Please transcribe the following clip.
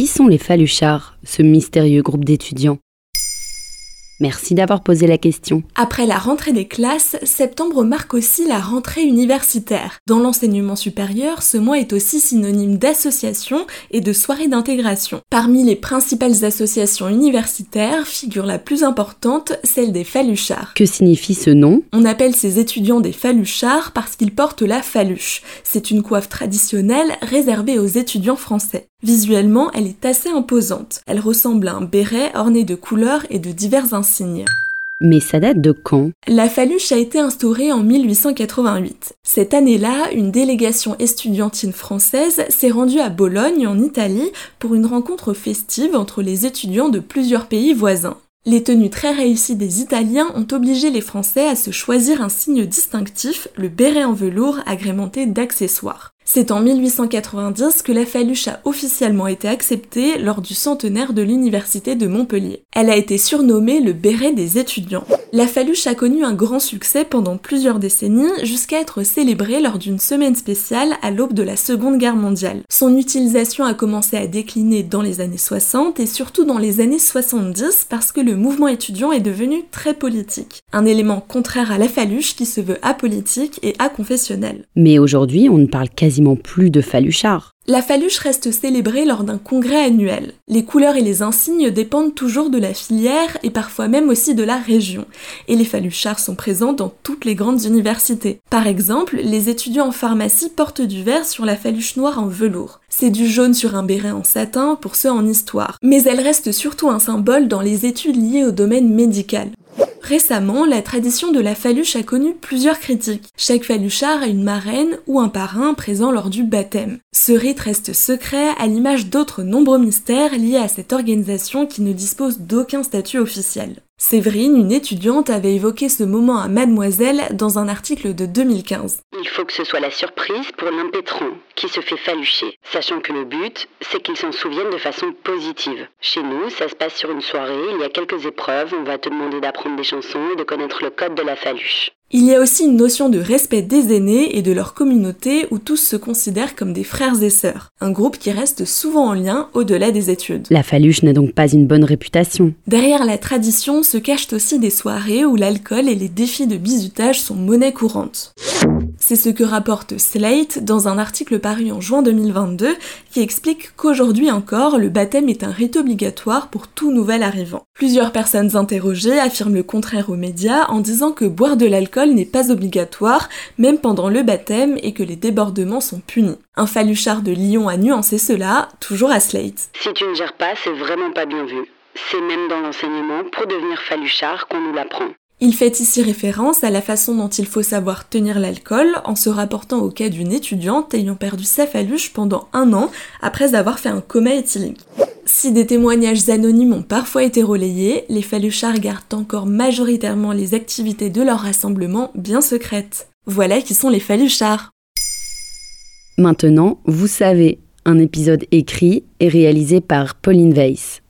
Qui sont les Faluchards, ce mystérieux groupe d'étudiants? Merci d'avoir posé la question. Après la rentrée des classes, septembre marque aussi la rentrée universitaire. Dans l'enseignement supérieur, ce mois est aussi synonyme d'association et de soirée d'intégration. Parmi les principales associations universitaires figure la plus importante, celle des Faluchards. Que signifie ce nom? On appelle ces étudiants des Faluchards parce qu'ils portent la faluche. C'est une coiffe traditionnelle réservée aux étudiants français. Visuellement, elle est assez imposante. Elle ressemble à un béret orné de couleurs et de divers insignes. Mais ça date de quand? La faluche a été instaurée en 1888. Cette année-là, une délégation estudiantine française s'est rendue à Bologne, en Italie, pour une rencontre festive entre les étudiants de plusieurs pays voisins. Les tenues très réussies des Italiens ont obligé les Français à se choisir un signe distinctif, le béret en velours agrémenté d'accessoires. C'est en 1890 que la faluche a officiellement été acceptée lors du centenaire de l'université de Montpellier. Elle a été surnommée le béret des étudiants. La faluche a connu un grand succès pendant plusieurs décennies jusqu'à être célébrée lors d'une semaine spéciale à l'aube de la Seconde Guerre mondiale. Son utilisation a commencé à décliner dans les années 60 et surtout dans les années 70 parce que le mouvement étudiant est devenu très politique. Un élément contraire à la faluche qui se veut apolitique et aconfessionnel. Mais aujourd'hui, on ne parle plus de Faluchard. La faluche reste célébrée lors d'un congrès annuel. Les couleurs et les insignes dépendent toujours de la filière et parfois même aussi de la région. Et les faluchards sont présents dans toutes les grandes universités. Par exemple, les étudiants en pharmacie portent du vert sur la faluche noire en velours. C'est du jaune sur un béret en satin pour ceux en histoire. Mais elle reste surtout un symbole dans les études liées au domaine médical. Récemment, la tradition de la faluche a connu plusieurs critiques. Chaque faluchard a une marraine ou un parrain présent lors du baptême. Ce rite reste secret à l'image d'autres nombreux mystères liés à cette organisation qui ne dispose d'aucun statut officiel. Séverine, une étudiante, avait évoqué ce moment à Mademoiselle dans un article de 2015. Il faut que ce soit la surprise pour l'impétrant qui se fait falucher, sachant que le but, c'est qu'il s'en souvienne de façon positive. Chez nous, ça se passe sur une soirée, il y a quelques épreuves, on va te demander d'apprendre des chansons et de connaître le code de la faluche. Il y a aussi une notion de respect des aînés et de leur communauté où tous se considèrent comme des frères et sœurs, un groupe qui reste souvent en lien au-delà des études. La faluche n'a donc pas une bonne réputation. Derrière la tradition se cachent aussi des soirées où l'alcool et les défis de bizutage sont monnaie courante. C'est ce que rapporte Slate dans un article paru en juin 2022 qui explique qu'aujourd'hui encore, le baptême est un rite obligatoire pour tout nouvel arrivant. Plusieurs personnes interrogées affirment le contraire aux médias en disant que boire de l'alcool n'est pas obligatoire, même pendant le baptême, et que les débordements sont punis. Un faluchard de Lyon a nuancé cela, toujours à Slate. Si tu ne gères pas, c'est vraiment pas bien vu. C'est même dans l'enseignement, pour devenir faluchard, qu'on nous l'apprend. Il fait ici référence à la façon dont il faut savoir tenir l'alcool en se rapportant au cas d'une étudiante ayant perdu sa faluche pendant un an après avoir fait un coma éthylique. Si des témoignages anonymes ont parfois été relayés, les faluchards gardent encore majoritairement les activités de leur rassemblement bien secrètes. Voilà qui sont les faluchards. Maintenant, vous savez, un épisode écrit et réalisé par Pauline Weiss.